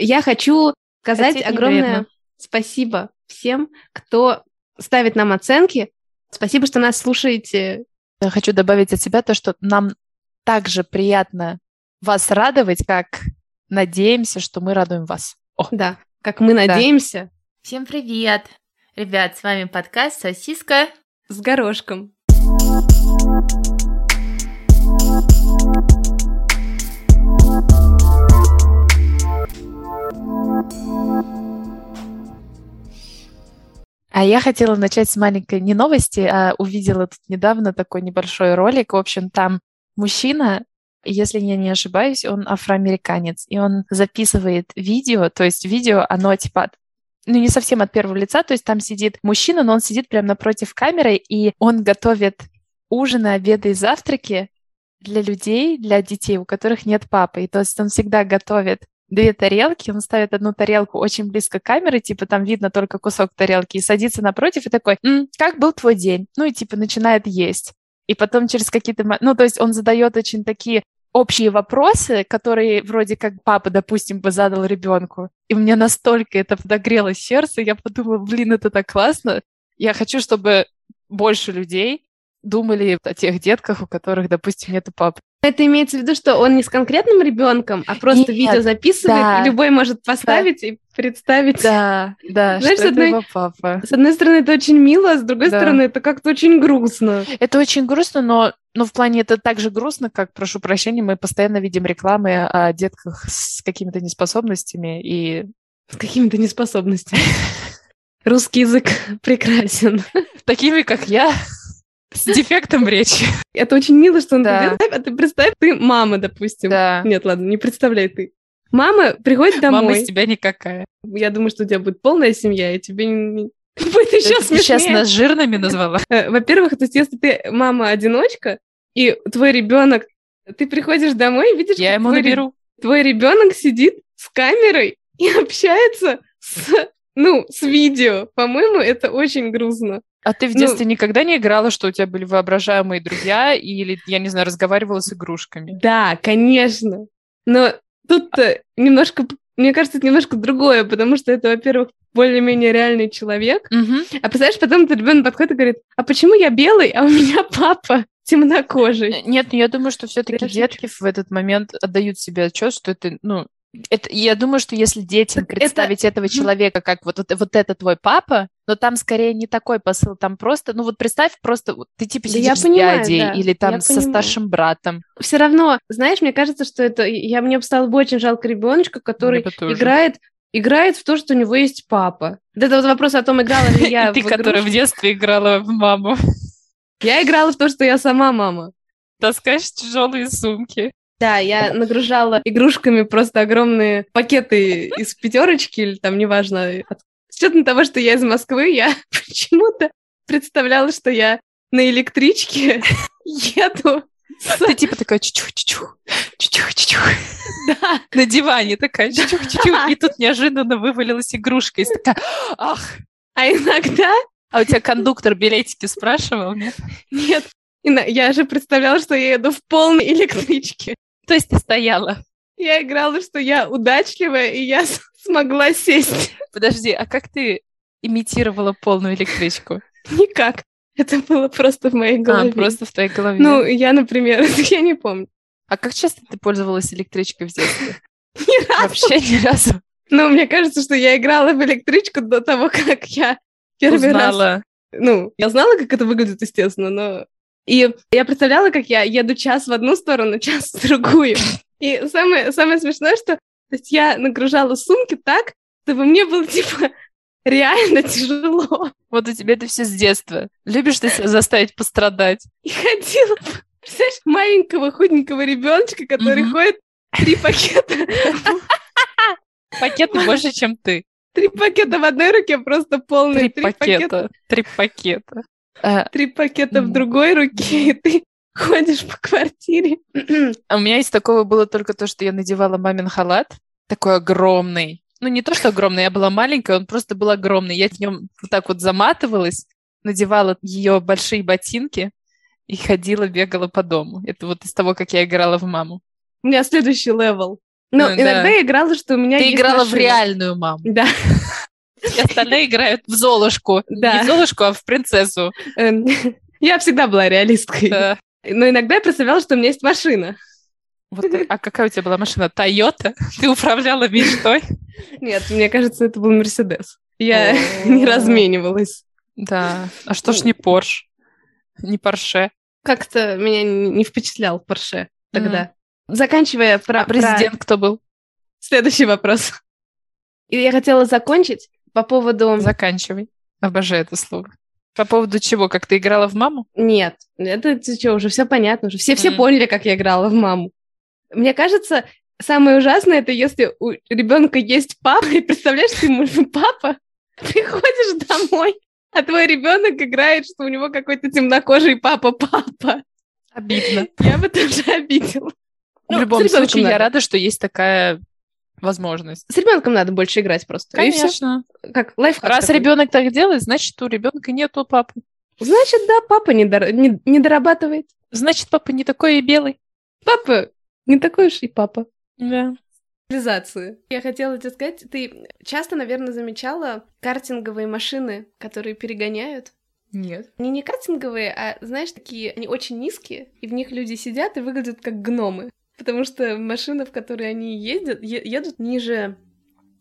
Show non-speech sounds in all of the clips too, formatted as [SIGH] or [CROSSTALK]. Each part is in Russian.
Я хочу сказать Хотеть огромное неверно. спасибо всем, кто ставит нам оценки. Спасибо, что нас слушаете. Я хочу добавить от себя то, что нам также приятно вас радовать, как надеемся, что мы радуем вас. О, Да, как мы надеемся, Всем привет! Ребят, с вами подкаст «Сосиска». с горошком. А я хотела начать с маленькой не новости, а увидела тут недавно такой небольшой ролик. В общем, там мужчина, если я не ошибаюсь, он афроамериканец, и он записывает видео, то есть видео, оно типа ну, не совсем от первого лица, то есть там сидит мужчина, но он сидит прямо напротив камеры, и он готовит ужины, обеды и завтраки для людей, для детей, у которых нет папы. И то есть он всегда готовит две тарелки, он ставит одну тарелку очень близко к камере, типа там видно только кусок тарелки, и садится напротив и такой, «М, как был твой день? Ну и типа начинает есть. И потом через какие-то... Ну, то есть он задает очень такие общие вопросы, которые вроде как папа, допустим, бы задал ребенку. И мне настолько это подогрело сердце, я подумала, блин, это так классно. Я хочу, чтобы больше людей думали о тех детках, у которых, допустим, нету папы. Это имеется в виду, что он не с конкретным ребенком, а просто Нет, видео записывает, да. любой может поставить и представить. Да, да, Знаешь, что с одной- это его папа. С одной стороны, это очень мило, а с другой Да. стороны, это как-то очень грустно. Это очень грустно, но, но в плане это так же грустно, как, прошу прощения, мы постоянно видим рекламы о детках с какими-то неспособностями, и С какими-то неспособностями. Русский язык [LAUGHS] прекрасен. такими, как я, с дефектом речи. Это очень мило, что он Да. представь, а ты представь, ты мама, допустим. Да. Нет, ладно, не представляй ты. Мама приходит домой. Мама из тебя никакая. Я думаю, что у тебя будет полная семья, и тебе не... [LAUGHS] будет еще Ты сейчас смешнее. нас жирными назвала? [LAUGHS] Э, Во-первых, то есть, если ты мама-одиночка, и твой ребенок, ты приходишь домой и видишь, Я ему твой, ре- наберу. твой ребенок сидит с камерой и [LAUGHS] общается с, ну, с видео. По-моему, это очень грустно. А ты в Ну- детстве никогда не играла, что у тебя были воображаемые друзья, или, я не знаю, разговаривала с игрушками? Да, конечно. Но тут немножко, мне кажется, это немножко другое, потому что это, во-первых, более-менее реальный человек. Мгм. А представляешь, потом этот ребенок подходит и говорит, а почему я белый, а у меня папа темнокожий? Нет, ну я думаю, что все-таки детки в этот момент отдают себе отчет, что это, ну, это, я думаю, что если детям Так это- представить этого человека как вот, вот, вот это твой папа, но там скорее не такой посыл, там просто, ну вот представь просто, вот ты типа Да сидишь я с понимаю, дядей да, или там я со понимаю. старшим братом. Все равно, знаешь, мне кажется, что это... Я, мне бы стало бы очень жалко ребеночка, который играет, играет в то, что у него есть папа. Вот это вот вопрос о том, играла ли [LAUGHS] я ты, которая в детстве играла в маму, Я играла в то, что я сама мама. таскаешь тяжелые сумки. Да, я нагружала игрушками просто огромные пакеты из пятерочки или там, неважно. С учетом того, что я из Москвы, я [LAUGHS] почему-то представляла, что я на электричке [LAUGHS] еду. Ты типа такая чучух-чучух, чучух-чучух. Да, [LAUGHS] На диване такая чучух-чучух. И тут неожиданно вывалилась игрушка. И такая, ах, а иногда А у тебя кондуктор билетики спрашивал, нет? нет. Я же представляла, что я еду в полной электричке. То есть ты стояла. Я играла, что я удачливая, и я смогла сесть. Подожди, а как ты имитировала полную электричку? Никак. Это было просто в моей А, голове. просто в твоей голове. Ну, я, например, [LAUGHS] я не помню. а как часто ты пользовалась электричкой в детстве? [LAUGHS] Ни разу. Вообще ни разу Ну, мне кажется, что я играла в электричку до того, как я первый раз... узнала. Ну, я знала, как это выглядит, естественно, но... И я представляла, как я еду час в одну сторону, [LAUGHS] час в другую. И самое, самое смешное, что то есть я нагружала сумки так, чтобы мне было, [LAUGHS] типа, реально тяжело. Вот у тебя это все с детства. Любишь ты себя заставить пострадать? [LAUGHS] И ходила, представляешь, маленького худенького ребеночка, который Мгм. ходит три пакета, Пакеты больше, чем ты. три пакета в одной руке, просто полные, Три пакета. Три пакета. А, три пакета в другой руке, [LAUGHS] и ты ходишь по квартире. [CLEARS THROAT] А у меня из такого было только то, что я надевала мамин халат, такой огромный. Ну, не то, что огромный, я была маленькая, он просто был огромный. Я в нем вот так вот заматывалась, надевала ее большие ботинки и ходила, бегала по дому. Это вот из того, как я играла в маму. У меня следующий левел. Но Ну, иногда да. я играла, что у меня Ты есть играла в машина. реальную маму. Да. Все остальные играют в Золушку. Да. Не в Золушку, а в принцессу. Эм, [LAUGHS] Я всегда была реалисткой. Да. Но иногда я представляла, что у меня есть машина. Вот, а какая у тебя была машина? Тойота? Ты управляла мечтой? Нет, мне кажется, это был Мерседес. Я [LAUGHS] не разменивалась. Да. А что ж не Порш? Не Порше? Как-то меня не впечатлял Порше тогда. Заканчивая про, А президент кто был? про следующий вопрос. И я хотела закончить по поводу... Заканчивай. Обожаю это слово. По поводу чего? Как ты играла в маму? Нет, это что, уже все понятно, уже все, все Мгм. поняли, как я играла в маму. Мне кажется, самое ужасное, это если у ребенка есть папа, и представляешь, ты ему папа, приходишь домой, а твой ребенок играет, что у него какой-то темнокожий папа-папа. Обидно. Я бы тоже обидела. В Ну, с любом случае, я надо. рада, что есть такая возможность. С ребенком надо больше играть просто. Конечно. Как лайфхак. Раз такой. ребенок так делает, значит, у ребенка нету папы. Значит, да, папа не, дор- не- не дорабатывает. Значит, папа не такой и белый. Папа не такой уж и папа. Да. Цивилизации. Я хотела тебе сказать, ты часто, наверное, замечала картинговые машины, которые перегоняют. Нет. Они не картинговые, а, знаешь, такие, они очень низкие, и в них люди сидят и выглядят как гномы. Потому что машина, в которой они ездят, едут ниже...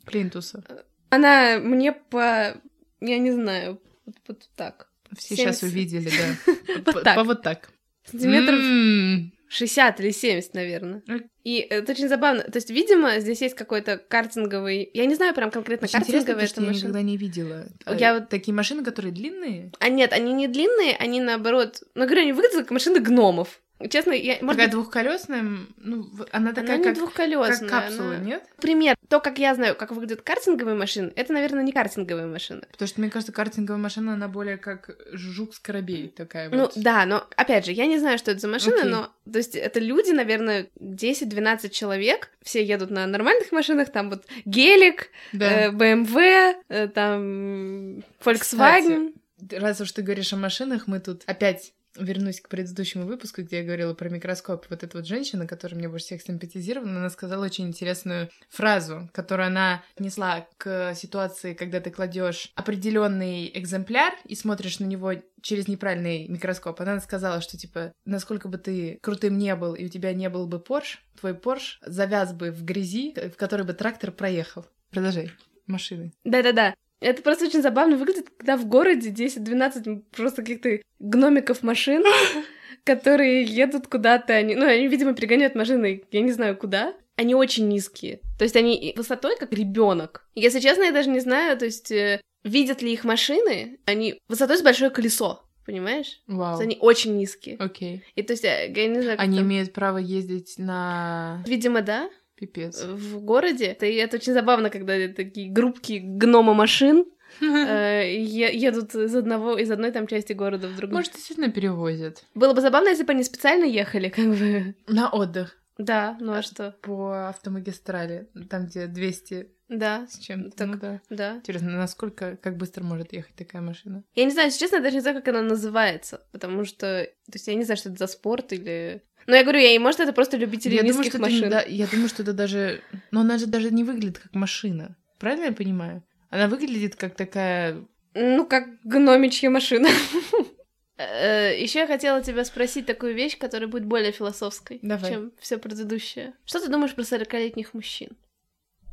Плинтуса. Она мне по... Я не знаю, вот, вот так. Все сейчас 70. увидели, да. [LAUGHS] Вот По- так. по вот так. Сантиметров М. 60 или 70, наверное. Ок. И это очень забавно. То есть, видимо, здесь есть какой-то картинговый... Я не знаю прям конкретно Очень что эта я машина. никогда не видела. А Я вот- Такие машины, которые длинные. А нет, они не длинные, они наоборот... Ну, говорю, они выглядят как машины гномов. Честно, я... Может Такая быть, двухколесная, ну, она она такая, не как, двухколесная. как капсула, она- нет? Пример. То, как я знаю, как выглядят картинговые машины, это, наверное, не картинговые машины. Потому что, мне кажется, картинговая машина, она более как жук-скоробей такая Ну, вот. да, но, опять же, я не знаю, что это за машина, Окей. но, то есть, это люди, наверное, 10-12 человек, все едут на нормальных машинах, там вот гелик, Да. э, BMW, э, там Volkswagen. Раз уж ты говоришь о машинах, мы тут опять вернусь к предыдущему выпуску, где я говорила про микроскоп. Вот эта вот женщина, которая мне больше всех симпатизировала, она сказала очень интересную фразу, которую она несла к ситуации, когда ты кладешь определенный экземпляр и смотришь на него через неправильный микроскоп. Она сказала, что типа, насколько бы ты крутым не был, и у тебя не был бы Порш, твой Порш завяз бы в грязи, в которой бы трактор проехал. Продолжай. Машины. Да-да-да. Это просто очень забавно выглядит, когда в городе 10-12 просто каких-то гномиков машин, [LAUGHS] которые едут куда-то, они, ну, они, видимо, перегоняют машины, я не знаю куда. Они очень низкие. То есть они высотой как ребенок. Если честно, я даже не знаю, то есть э, видят ли их машины, они высотой с большое колесо, понимаешь? То Вау. есть они очень низкие. Окей. И то есть, э, я не знаю, Они там- имеют право ездить на Видимо, да, пипец. в городе. И это очень забавно, когда такие группки гнома машин э, едут из одного из одной там части города в другую. Может, действительно перевозят. Было бы забавно, если бы они специально ехали, как бы. На отдых Да, ну а что? по автомагистрали, там, где 200 Да, с чем-то. Так. Ну да. да. Интересно, насколько, как быстро может ехать такая машина? Я не знаю, если честно, я даже не знаю, как она называется, потому что, то есть я не знаю, что это за спорт или... Ну, я говорю, я, и может, это просто любители я, думаю, низких что это машин. не- да, я думаю, что это даже... Но она же даже не выглядит как машина. Правильно я понимаю? Она выглядит как такая... Ну, как гномичья машина. [LAUGHS] Еще я хотела тебя спросить такую вещь, которая будет более философской, Давай. чем все предыдущее. Что ты думаешь про 40-летних мужчин?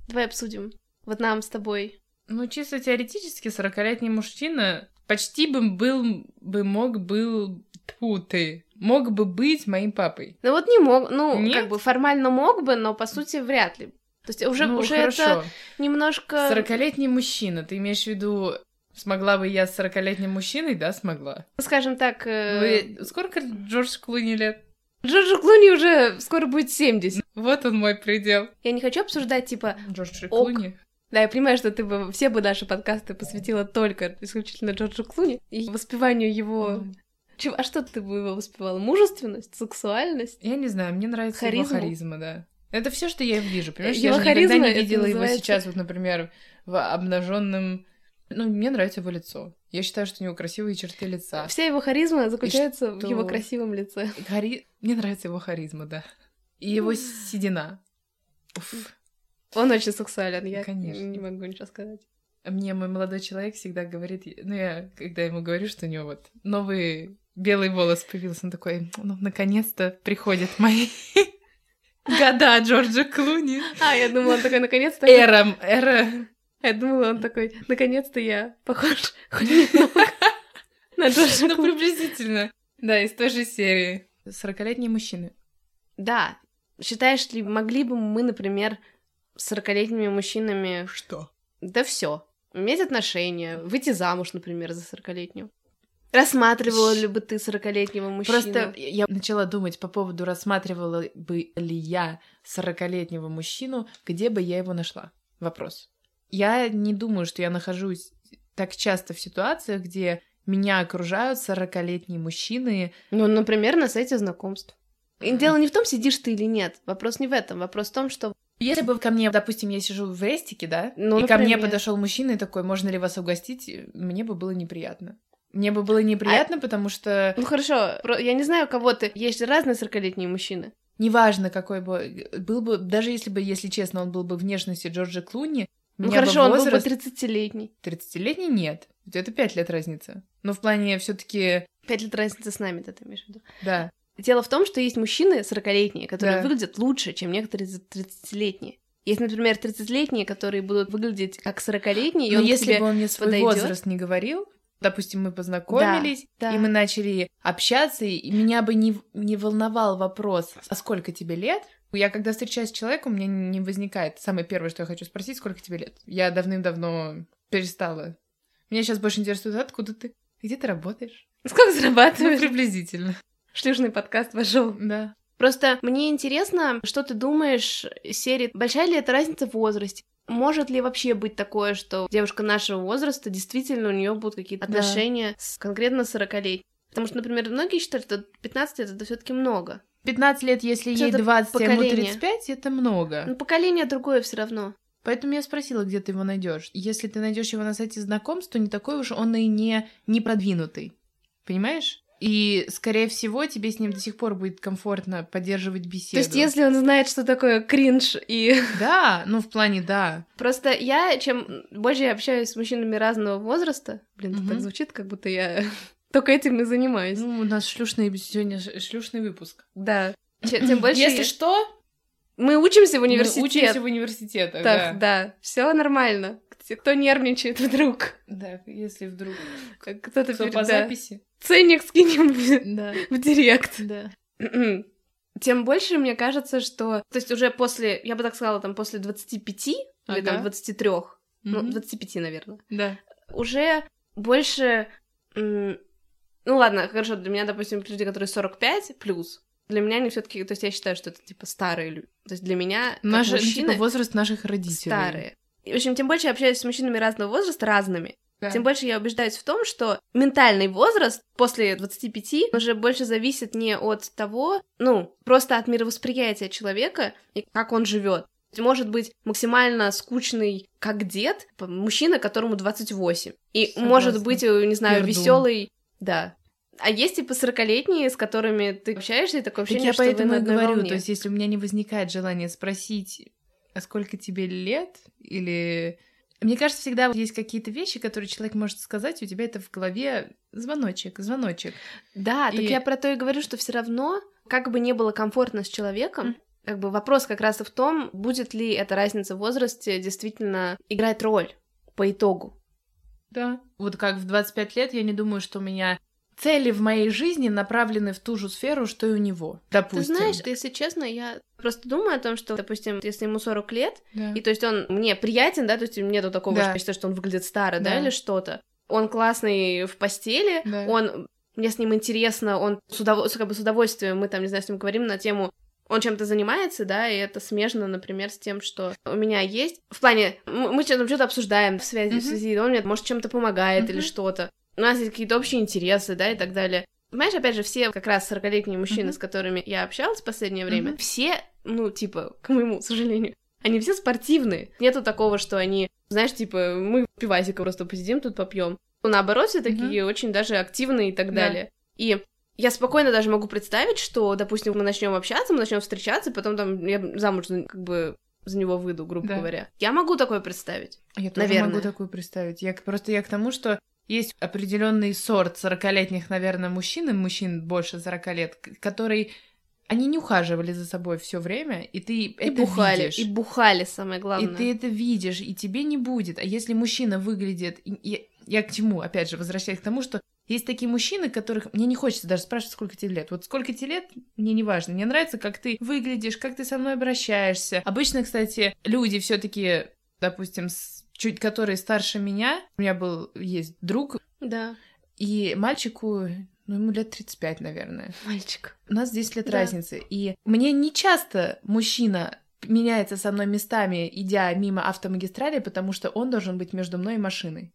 Давай обсудим. Вот нам с тобой. Ну, чисто теоретически, 40-летний мужчина почти бы был, бы мог был... Тьфу ты. Мог бы быть моим папой. Ну вот не мог, ну, Нет? как бы формально мог бы, но по сути вряд ли. То есть уже, ну, уже хорошо. это немножко... 40-летний мужчина, ты имеешь в виду, смогла бы я с 40-летним мужчиной? Да, смогла. Скажем так, э, Вы- Сколько Джордж Клуни лет? Джорджу Клуни уже скоро будет 70. Вот он мой предел. Я не хочу обсуждать, типа, Джордж Ок. Клуни. да, я понимаю, что ты бы все бы наши подкасты посвятила только исключительно Джорджу Клуни и воспеванию его... Чего- А что ты бы его воспевала? Мужественность, сексуальность? Я не знаю, мне нравится Харизму? его харизма, да. Это все, что я вижу, понимаешь? Его я же никогда харизма, не видела его называется- сейчас, вот, например, в обнаженном. Ну, мне нравится его лицо. Я считаю, что у него красивые черты лица. Вся его харизма заключается в что? его красивом лице. Хари... Мне нравится его харизма, да. И его седина. Уф. Он очень сексуален, я Конечно. не могу ничего сказать. Мне мой молодой человек всегда говорит, ну я, когда ему говорю, что у него вот новый белый волос появился, он такой, ну, наконец-то приходят мои [LAUGHS] года Джорджа Клуни. А, я думала, он такой, наконец-то... Эра, эра. Я думала, он такой, наконец-то я похож [LAUGHS] хоть немного на Джорджа Ну, приблизительно. Да, из той же серии. Сорокалетние мужчины. Да. Считаешь ли, могли бы мы, например, с 40-летними мужчинами... Что? Да все. Иметь отношения, выйти замуж, например, за 40-летнюю. Рассматривала ли бы ты 40-летнего мужчину? Просто я начала думать по поводу, рассматривала бы ли я сорокалетнего мужчину, где бы я его нашла. Вопрос. Я не думаю, что я нахожусь так часто в ситуациях, где меня окружают сорокалетние мужчины. Ну, например, на сайте знакомств. И дело не в том, сидишь ты или нет. Вопрос не в этом. Вопрос в том, что... Если бы ко мне, допустим, я сижу в рестике, да, Ну, и ко мне например. подошел мужчина и такой, можно ли вас угостить, мне бы было неприятно. Мне бы было неприятно, потому что Ну, хорошо. Я не знаю, кого ты... Есть разные 40-летние мужчины. неважно, какой бы был бы, даже если бы, если честно, он был бы внешности Джорджа Клуни, Ну, меня бы хорошо, он был бы возраст 30-летний. 30-летний нет. Это 5 лет разница. Но в плане все таки Пять лет разницы с нами, да, ты имеешь в виду? да. Дело в том, что есть мужчины 40-летние, которые Да. выглядят лучше, чем некоторые 30-летние. Есть, например, 30-летние, которые будут выглядеть как 40-летние, и Но он если бы он мне свой подойдёт? возраст не говорил, допустим, мы познакомились, Да, и мы начали общаться, и меня бы не, не волновал вопрос, а сколько тебе лет? Я когда встречаюсь с человеком, у меня не возникает. Самое первое, что я хочу спросить, сколько тебе лет? Я давным-давно перестала. Меня сейчас больше интересует, откуда ты? Где ты работаешь? [LAUGHS] Сколько Ну, зарабатываешь? приблизительно. Шлюшный подкаст вошел. Да. Просто мне интересно, что ты думаешь серии «Большая ли это разница в возрасте?» Может ли вообще быть такое, что девушка нашего возраста действительно у нее будут какие-то Да. отношения с конкретно 40 Потому что, например, многие считают, что 15 лет это все-таки много. 15 лет, если ей Что-то 20, а ему поколение. 35, это много. Но поколение другое все равно. Поэтому я спросила, где ты его найдешь. Если ты найдешь его на сайте знакомств, то не такой уж он и не, не продвинутый. Понимаешь? И, скорее всего, тебе с ним до сих пор будет комфортно поддерживать беседу. То есть, если он знает, что такое кринж и [LAUGHS] Да, ну, в плане да. Просто я, чем больше я общаюсь с мужчинами разного возраста, блин, это Мгм. так звучит, как будто я только этим и занимаюсь. Ну, у нас шлюшный сегодня шлюшный выпуск. Да. Тем [CLEARS THROAT] больше Если что, мы учимся в мы университете. учимся в университетах, Так, да, все нормально. Кто- нервничает вдруг? да. Да, если вдруг Кто-то кто перед- по да. записи. Ценник скинем в Да, [LAUGHS] в директ. да. [CLEARS THROAT] Тем больше мне кажется, что... То есть уже после, я бы так сказала, там после 25 или Ага. там 23, ну, Мгм. 25, наверное, Да. уже больше... м, Ну ладно, хорошо, для меня, допустим, люди, которые 45 плюс, для меня они все таки то есть я считаю, что это типа старые люди. То есть для меня как Наш, ну, мужчины типа, возраст наших родителей. старые. И, в общем, тем больше я общаюсь с мужчинами разного возраста, разными, Да. тем больше я убеждаюсь в том, что ментальный возраст после 25 уже больше зависит не от того, ну, просто от мировосприятия человека и как он живет. Может быть максимально скучный, как дед, мужчина, которому 28. И Согласна. может быть, э, не знаю, веселый, да. А есть типа 40-летние, с которыми ты общаешься, и такое Так ощущение, я что поэтому и говорю, волне. то есть если у меня не возникает желания спросить, а сколько тебе лет, или... Мне кажется, всегда есть какие-то вещи, которые человек может сказать, и у тебя это в голове звоночек, звоночек. Да, так И- я про то и говорю, что все равно, как бы не было комфортно с человеком, как бы вопрос как раз и в том, будет ли эта разница в возрасте действительно играть роль по итогу. Да. Вот как в 25 лет я не думаю, что у меня цели в моей жизни направлены в ту же сферу, что и у него. Допустим. Ты знаешь, если честно, я просто думаю о том, что, допустим, если ему 40 лет, Да. и то есть он мне приятен, да, то есть нету такого, Да. что я считаю, что он выглядит старо, да, Да. или что-то. Он классный в постели, Да. он мне с ним интересно, он с, удов... как бы с удовольствием, мы там, не знаю, с ним говорим на тему, он чем-то занимается, да, и это смежно, например, с тем, что у меня есть. В плане, мы что-то, что-то обсуждаем в связи, в Мгм. связи, он мне, может, чем-то помогает или Мгм. что-то. У нас есть какие-то общие интересы, да, и так далее. Понимаешь, опять же, все как раз 40-летние мужчины, Мгм. с которыми я общалась в последнее время, Мгм. все, ну, типа, к моему сожалению, они все спортивные. Нету такого, что они, знаешь, типа, мы пивасика просто посидим тут попьем. Наоборот, все такие очень даже активные и так Да. далее. И я спокойно даже могу представить, что, допустим, мы начнем общаться, мы начнем встречаться, потом там я замуж, ну, как бы за него выйду, грубо Да. говоря. Я могу такое представить. Я тоже Наверное. могу такую представить. Я просто я к тому, что есть определенный сорт 40-летних, наверное, мужчин, и мужчин больше 40 лет, который они не ухаживали за собой все время, и ты И это бухали, видишь. и бухали, самое И главное. ты это видишь, и тебе не будет. А если мужчина выглядит... и- и- Я к чему, опять же, возвращаюсь к тому, что есть такие мужчины, которых мне не хочется даже спрашивать, сколько тебе лет. Вот сколько тебе лет, мне не важно. Мне нравится, как ты выглядишь, как ты со мной обращаешься. Обычно, кстати, люди все таки допустим, с- чуть которые старше меня. У меня был, есть друг, Да, и мальчику, ну, ему лет 35, наверное. мальчик. У нас 10 лет Да. разницы. И мне не часто мужчина меняется со мной местами, идя мимо автомагистрали, потому что он должен быть между мной и машиной.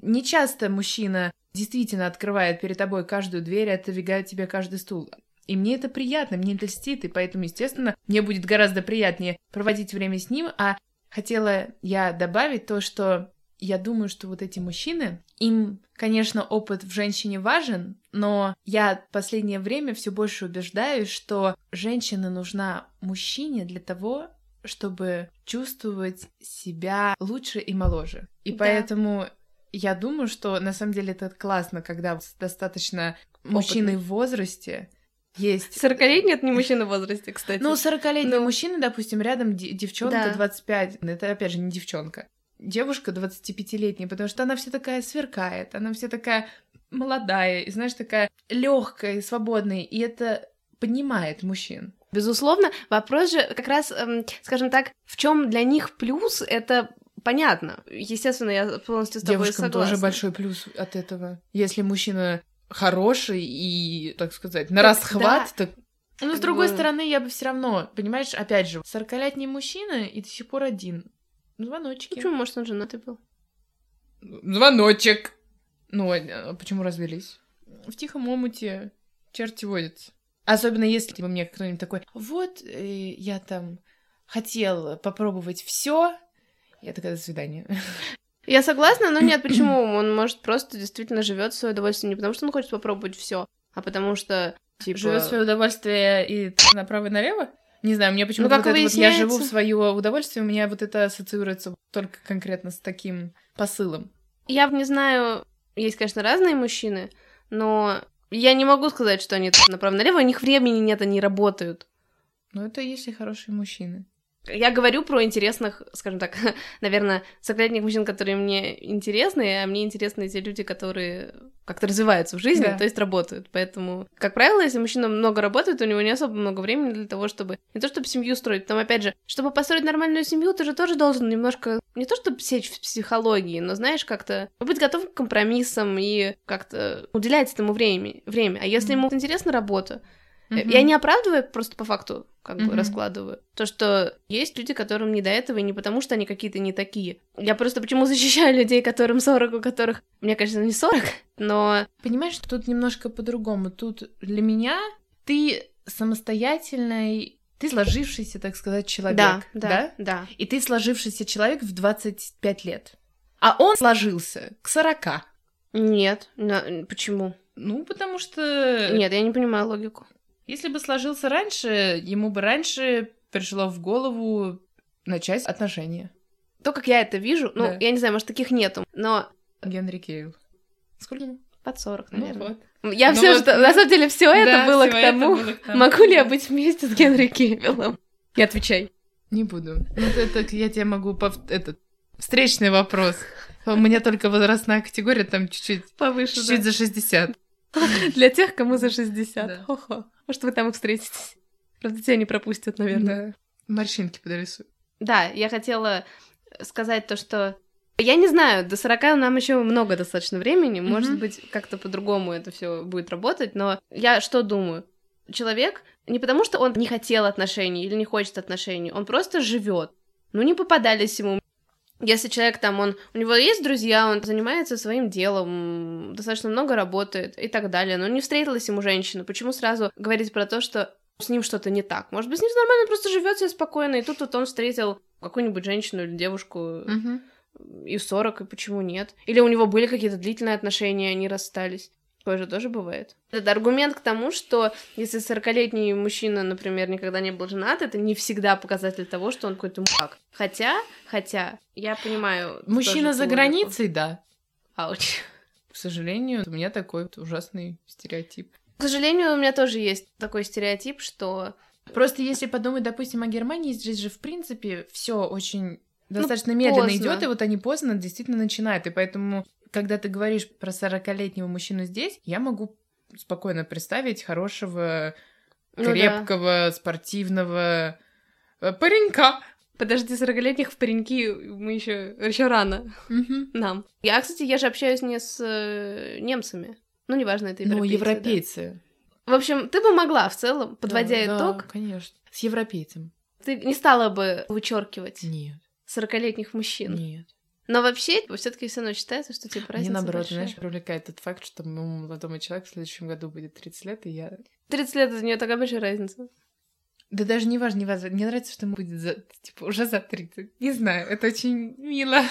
Не часто мужчина действительно открывает перед тобой каждую дверь и отодвигает тебе каждый стул. И мне это приятно, мне это льстит, и поэтому, естественно, мне будет гораздо приятнее проводить время с ним. А хотела я добавить то, что я думаю, что вот эти мужчины, им, конечно, опыт в женщине важен, но я в последнее время все больше убеждаюсь, что женщина нужна мужчине для того, чтобы чувствовать себя лучше и моложе. И Да. поэтому я думаю, что на самом деле это классно, когда достаточно мужчины в возрасте есть 40-летний это не мужчина в возрасте, кстати. ну, 40-летний Ну. мужчина, допустим, рядом де- девчонка Да. 25, это опять же не девчонка. Девушка 25-летняя, потому что она вся такая сверкает, она вся такая молодая, и знаешь, такая легкая свободная, и это поднимает мужчин. Безусловно, вопрос же как раз, эм, скажем так, в чем для них плюс, это понятно. Естественно, я полностью с тобой Девушкам согласна. тоже большой плюс от этого. Если мужчина хороший и, так сказать, на расхват, так... Но с другой бы- стороны, я бы все равно, понимаешь, опять же, 40-летний мужчина и до сих пор один. Звоночки. Почему, может, он женатый был? Звоночек. Ну, а почему развелись? В тихом омуте черти водятся. Особенно если бы мне кто-нибудь такой, вот, э, я там хотел попробовать все. Я такая, до свидания. Я согласна, но нет, [CLEARS THROAT] почему? Он, может, просто действительно живет в свое удовольствие не потому, что он хочет попробовать все, а потому что, типа... Живет в свое удовольствие и направо и налево? Не знаю, мне почему-то Ну, как вот вот я живу в свое удовольствие, у меня вот это ассоциируется только конкретно с таким посылом. Я не знаю, есть, конечно, разные мужчины, но я не могу сказать, что они направо-налево, у них времени нет, они работают. Но это если хорошие мужчины. Я говорю про интересных, скажем так, [LAUGHS] наверное, сорокалетних мужчин, которые мне интересны, а мне интересны те люди, которые как-то развиваются в жизни, Да. то есть работают. Поэтому, как правило, если мужчина много работает, у него не особо много времени для того, чтобы не то чтобы семью строить, там опять же, чтобы построить нормальную семью, ты же тоже должен немножко не то чтобы сечь в психологии, но знаешь, как-то быть готов к компромиссам и как-то уделять этому время. время. А если ему интересна работа, Мгм. Я не оправдываю, просто по факту как бы Мгм. раскладываю. То, что есть люди, которым не до этого, и не потому, что они какие-то не такие. Я просто почему защищаю [LAUGHS] людей, которым 40, у которых... Мне, конечно, не 40, но... Понимаешь, что тут немножко по-другому. Тут для меня ты самостоятельный, ты сложившийся, так сказать, человек. Да, да, да. И ты сложившийся человек в 25 лет. А он сложился к 40. Нет, на- почему? Ну, потому что... Нет, я не понимаю логику. Если бы сложился раньше, ему бы раньше пришло в голову начать отношения. То, как я это вижу, ну, Да. я не знаю, может, таких нету, но Генри Кейл. Сколько ему? под 40, Ну наверное. вот. Я Ну все, вот, что... ну, На самом деле, все это Да, было всё к это тому, было к тому. могу ли я быть вместе с Генри Кевиллом? Не отвечай. Не буду. Ну, это я тебе могу... пов- Этот... Встречный вопрос. У меня только возрастная категория, там чуть-чуть... Повыше, Чуть-чуть за 60. [LAUGHS] Для тех, кому за 60. Да. Хо-хо. Может, вы там и встретитесь. Правда, тебя не пропустят, наверное. Да. Морщинки подрисую. Да, я хотела сказать то, что я не знаю, до 40 нам еще много достаточно времени, Мгм. может быть, как-то по-другому это все будет работать, но я что думаю? Человек не потому, что он не хотел отношений или не хочет отношений, он просто живет. Ну, не попадались ему. Если человек там, он, у него есть друзья, он занимается своим делом, достаточно много работает и так далее, но не встретилась ему женщина, почему сразу говорить про то, что с ним что-то не так? Может быть, с ним нормально, просто живет себе спокойно, и тут вот он встретил какую-нибудь женщину или девушку и в 40, и почему нет? Или у него были какие-то длительные отношения, они расстались. Тоже тоже бывает. Это аргумент к тому, что если 40-летний мужчина, например, никогда не был женат, это не всегда показатель того, что он какой-то мудак. Хотя, хотя, я понимаю... Мужчина за границей, да. Ауч. К сожалению, у меня такой вот ужасный стереотип. К сожалению, у меня тоже есть такой стереотип, что... Просто если подумать, допустим, о Германии, здесь же, в принципе, все очень Ну, достаточно медленно поздно. идет, и вот они поздно действительно начинают. И поэтому, когда ты говоришь про 40-летнего мужчину здесь, я могу спокойно представить хорошего, Ну да. крепкого, спортивного э, паренька. Подожди, 40-летних в пареньки мы еще еще рано нам. Я, кстати, я же общаюсь не с э, немцами. Ну, неважно, это Ну, европейцы. да. европейцы. В общем, ты бы могла в целом, подводя Да, итог, Да, конечно. С европейцем. ты не стала бы вычеркивать Нет, 40-летних мужчин. нет. Но вообще, все-таки все равно считается, что типа разница Мне наоборот, большая. знаешь, привлекает тот факт, что моему молодому человеку в следующем году будет 30 лет, и я 30 лет это не такая большая разница. Да даже не важно, не важно. Мне нравится, что ему будет за, типа, уже за 30. Не знаю, это очень мило.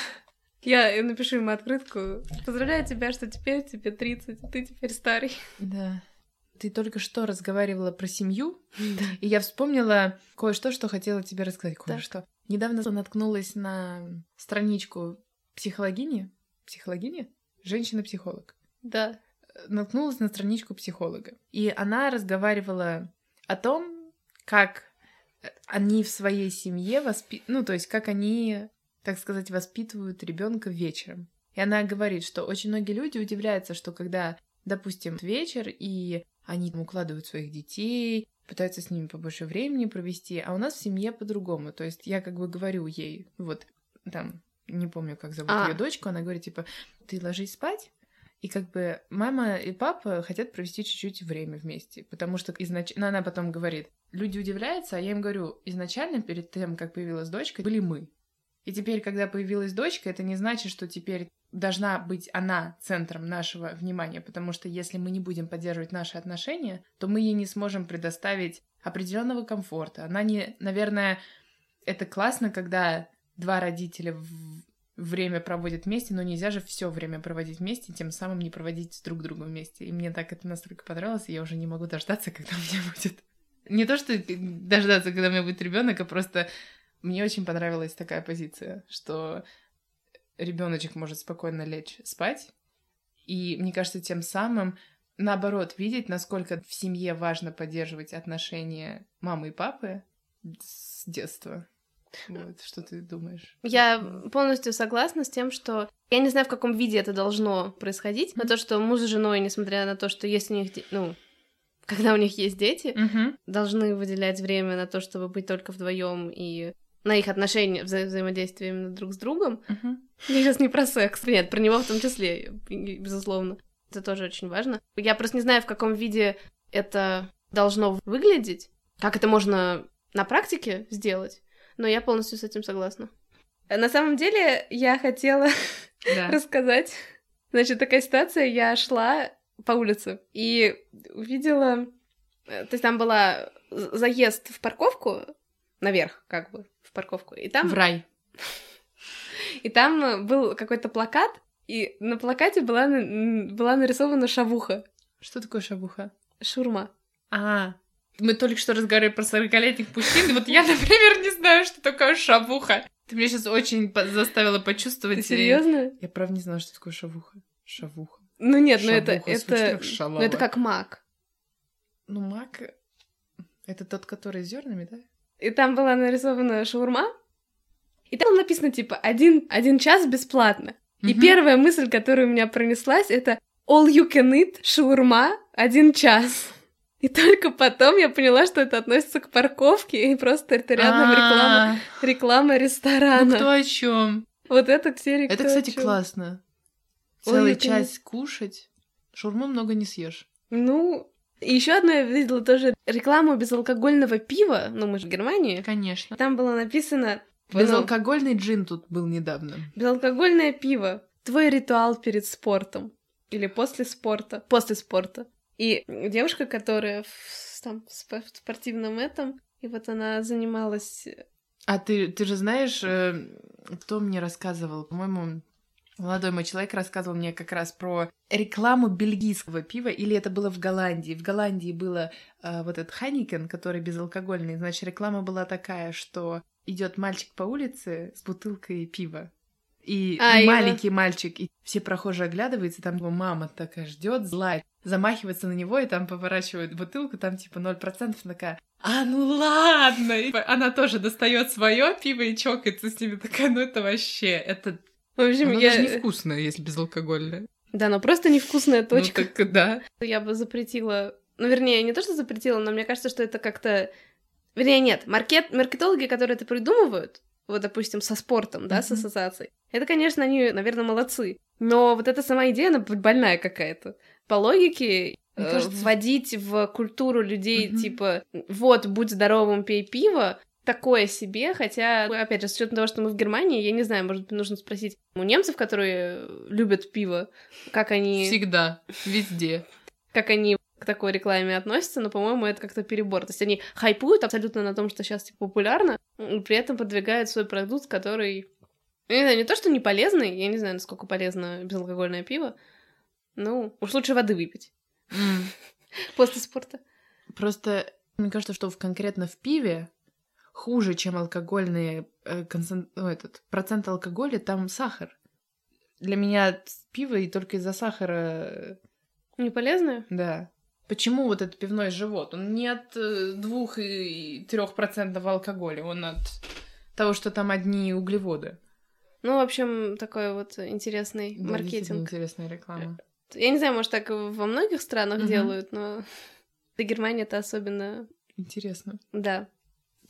Я напишу ему открытку. Поздравляю тебя, что теперь тебе 30, а ты теперь старый. Да. Ты только что разговаривала про семью, [LAUGHS] и я вспомнила кое-что, что хотела тебе рассказать. Кое-что. Недавно наткнулась на страничку психологини. Психологини? Женщина-психолог. Да. наткнулась на страничку психолога. И она разговаривала о том, как они в своей семье воспи... ну, то есть как они, так сказать, воспитывают ребенка вечером. И она говорит, что очень многие люди удивляются, что когда, допустим, вечер, и они там укладывают своих детей, пытаются с ними побольше времени провести, а у нас в семье по-другому. То есть я как бы говорю ей, вот там, не помню, как зовут А. ее дочку, она говорит, типа, ты ложись спать, и как бы мама и папа хотят провести чуть-чуть время вместе, потому что изначально... она потом говорит, люди удивляются, а я им говорю, изначально перед тем, как появилась дочка, были мы. И теперь, когда появилась дочка, это не значит, что теперь должна быть она центром нашего внимания, потому что если мы не будем поддерживать наши отношения, то мы ей не сможем предоставить определенного комфорта. Она не, наверное, это классно, когда два родителя время проводят вместе, но нельзя же все время проводить вместе, тем самым не проводить друг другом вместе. И мне так это настолько понравилось, и я уже не могу дождаться, когда у меня будет. [LAUGHS] Не то, что дождаться, когда у меня будет ребенок, а просто мне очень понравилась такая позиция, что ребеночек может спокойно лечь спать. И мне кажется, тем самым наоборот, видеть, насколько в семье важно поддерживать отношения мамы и папы с детства. Вот, что ты думаешь? Я полностью согласна с тем, что я не знаю, в каком виде это должно происходить, но то, что муж с женой, несмотря на то, что есть у них, ну, когда у них есть дети, Мгм. должны выделять время на то, чтобы быть только вдвоем и на их отношения, вза- взаимодействие именно друг с другом. Мгм. Я сейчас не про секс, нет, про него в том числе, безусловно. Это тоже очень важно. Я просто не знаю, в каком виде это должно выглядеть, как это можно на практике сделать, но я полностью с этим согласна. На самом деле, я хотела [LAUGHS] Да. рассказать. Значит, такая ситуация, я шла по улице и увидела... э, То есть там была заезд в парковку, наверх, как бы, парковку. И там В рай. и там э, был какой-то плакат, и на плакате была, была нарисована шавуха, Что такое шавуха? шурма. А, мы только что разговаривали про 40-летних мужчин, вот я, [LAUGHS] например, не знаю, что такое шавуха. Ты меня сейчас очень заставила почувствовать. Ты серьезно? Я правда не знала, что такое шавуха. Шавуха. Ну нет, ну это, Шавуха, это, как ну это как мак. Ну, мак... Это тот, который с зернами, да? И там была нарисована шаурма, и там написано типа один, один час бесплатно. И Мгм. первая мысль, которая у меня пронеслась, это all you can eat шаурма один час. И только потом я поняла, что это относится к парковке, и просто это рядом реклама, А, реклама Ну, ресторана. кто о чем? Вот это серия Это, «Кто о кстати, чём?». классно. Целый час кушать. Шурму много не съешь. Ну, и еще одно я видела тоже рекламу безалкогольного пива, ну мы же в Германии. Конечно. Там было написано ну, Безалкогольный джин тут был недавно. безалкогольное пиво. Твой ритуал перед спортом. Или после спорта. После спорта. И девушка, которая в, там, в спо- в спортивном этом, и вот она занималась... А ты, ты же знаешь, э, кто мне рассказывал, по-моему, Молодой мой человек рассказывал мне как раз про рекламу бельгийского пива, или это было в Голландии. В Голландии было э, вот этот Ханикен, который безалкогольный. Значит, реклама была такая, что идет мальчик по улице с бутылкой пива. И А, маленький мальчик, и все прохожие оглядываются, там его мама такая ждет, злая, замахивается на него, и там поворачивает бутылку, там типа 0%, такая, а ну ладно! И она тоже достает свое пиво и чокается с ними, такая, ну это вообще, это В общем, оно я... даже невкусное, если безалкогольное. Да, но просто невкусная точка. Ну так да. Я бы запретила... Ну, вернее, не то, что запретила, но мне кажется, что это как-то... Вернее, нет, маркет... маркетологи, которые это придумывают, вот, допустим, со спортом, да, с Мгм. ассоциацией, это, конечно, они, наверное, молодцы. Но вот эта сама идея, она больная какая-то. По логике, Мне э, кажется- вводить в культуру людей, Мгм. типа, вот, будь здоровым, пей пиво, такое себе, хотя, опять же, с учетом того, что мы в Германии, я не знаю, может быть, нужно спросить у немцев, которые любят пиво, как они Всегда, везде. как они к такой рекламе относятся, но, по-моему, это как-то перебор. То есть они хайпуют абсолютно на том, что сейчас типа, популярно, и при этом продвигают свой продукт, который... Я не знаю, не то, что не полезный, я не знаю, насколько полезно безалкогольное пиво, ну, уж лучше воды выпить [LAUGHS] после спорта. Просто мне кажется, что в, конкретно в пиве хуже, чем алкогольные э, концен- ну, этот процент алкоголя, там сахар. Для меня пиво и только из-за сахара, э, Не полезное? да. Почему вот этот пивной живот? Он не от э, двух и трех процентов алкоголя, он от того, что там одни углеводы. Ну, в общем, такой вот интересный Да, маркетинг. интересная реклама. Я не знаю, может, так во многих странах Мгм. делают, но [LAUGHS] для Германии это особенно... Интересно. Да.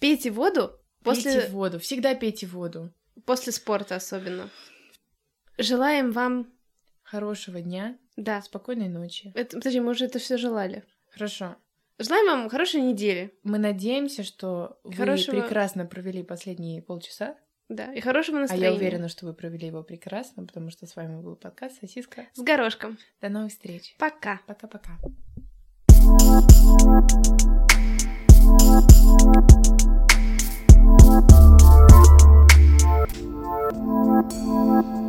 Пейте воду после... Пейте воду, всегда пейте воду. После спорта особенно. Желаем вам... Хорошего дня, Да. спокойной ночи. Это, подожди, мы уже это все желали. Хорошо. Желаем вам хорошей недели. Мы надеемся, что вы Хорошего- прекрасно провели последние полчаса. Да. И хорошего А настроения. я уверена, что вы провели его прекрасно, потому что с вами был подкаст «Сосиска». С горошком. До новых встреч. Пока. Пока-пока. Música